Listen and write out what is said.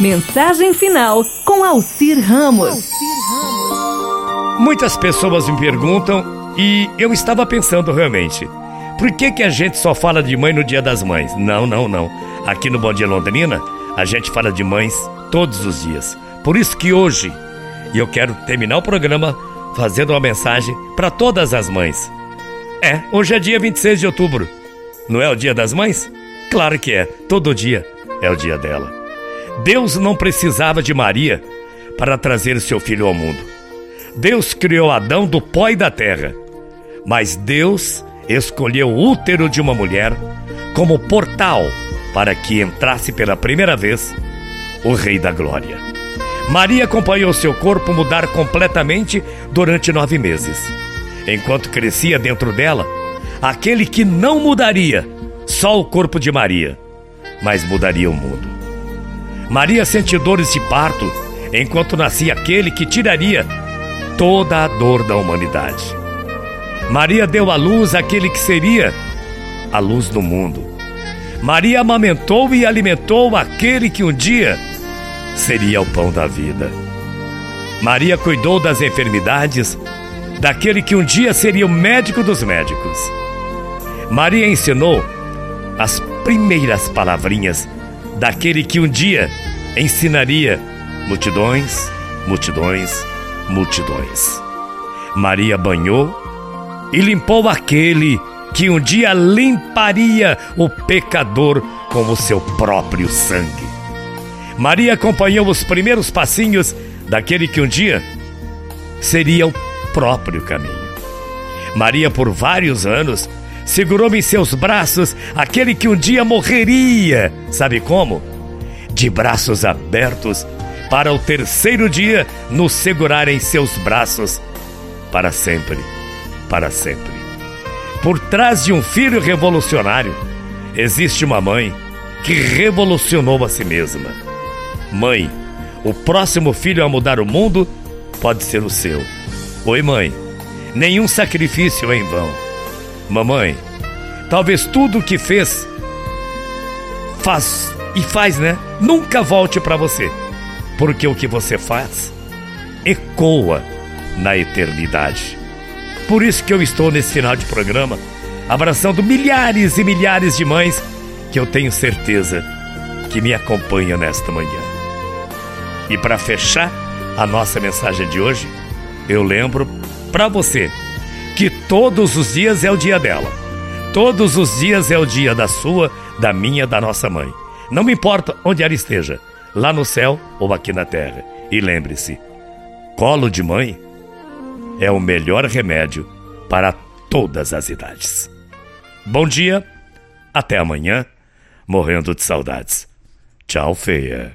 Mensagem final com Alcir Ramos. Muitas pessoas me perguntam e eu estava pensando realmente. Por que, que a gente só fala de mãe no Dia das Mães? Não, não, não. Aqui no Bom Dia Londrina, a gente fala de mães todos os dias. Por isso que hoje eu quero terminar o programa fazendo uma mensagem para todas as mães. É, hoje é dia 26 de outubro. Não é o Dia das Mães? Claro que é. Todo dia é o dia dela. Deus não precisava de Maria para trazer seu filho ao mundo. Deus criou Adão do pó e da terra, mas Deus escolheu o útero de uma mulher como portal para que entrasse pela primeira vez o Rei da Glória. Maria acompanhou seu corpo mudar completamente durante nove meses. Enquanto crescia dentro dela, aquele que não mudaria só o corpo de Maria, mas mudaria o mundo. Maria sente dores de parto, enquanto nascia aquele que tiraria toda a dor da humanidade. Maria deu à luz aquele que seria a luz do mundo. Maria amamentou e alimentou aquele que um dia seria o pão da vida. Maria cuidou das enfermidades daquele que um dia seria o médico dos médicos. Maria ensinou as primeiras palavrinhas daquele que um dia ensinaria multidões, multidões, multidões. Maria banhou e limpou aquele que um dia limparia o pecador com o seu próprio sangue. Maria acompanhou os primeiros passinhos daquele que um dia seria o próprio caminho. Maria, por vários anos, segurou-me em seus braços aquele que um dia morreria. Sabe como? De braços abertos, para o terceiro dia nos segurar em seus braços para sempre, para sempre. Por trás de um filho revolucionário, existe uma mãe que revolucionou a si mesma. Mãe, o próximo filho a mudar o mundo pode ser o seu. Oi, mãe. Nenhum sacrifício é em vão. Mamãe, talvez tudo o que fez faz e faz, né? Nunca volte para você, porque o que você faz ecoa na eternidade. Por isso que eu estou nesse final de programa abraçando milhares e milhares de mães que eu tenho certeza que me acompanham nesta manhã. E para fechar a nossa mensagem de hoje, eu lembro para você que todos os dias é o dia dela. Todos os dias é o dia da sua, da minha, da nossa mãe. Não me importa onde ela esteja, lá no céu ou aqui na terra. E lembre-se: colo de mãe é o melhor remédio para todas as idades. Bom dia, até amanhã, morrendo de saudades. Tchau, feia.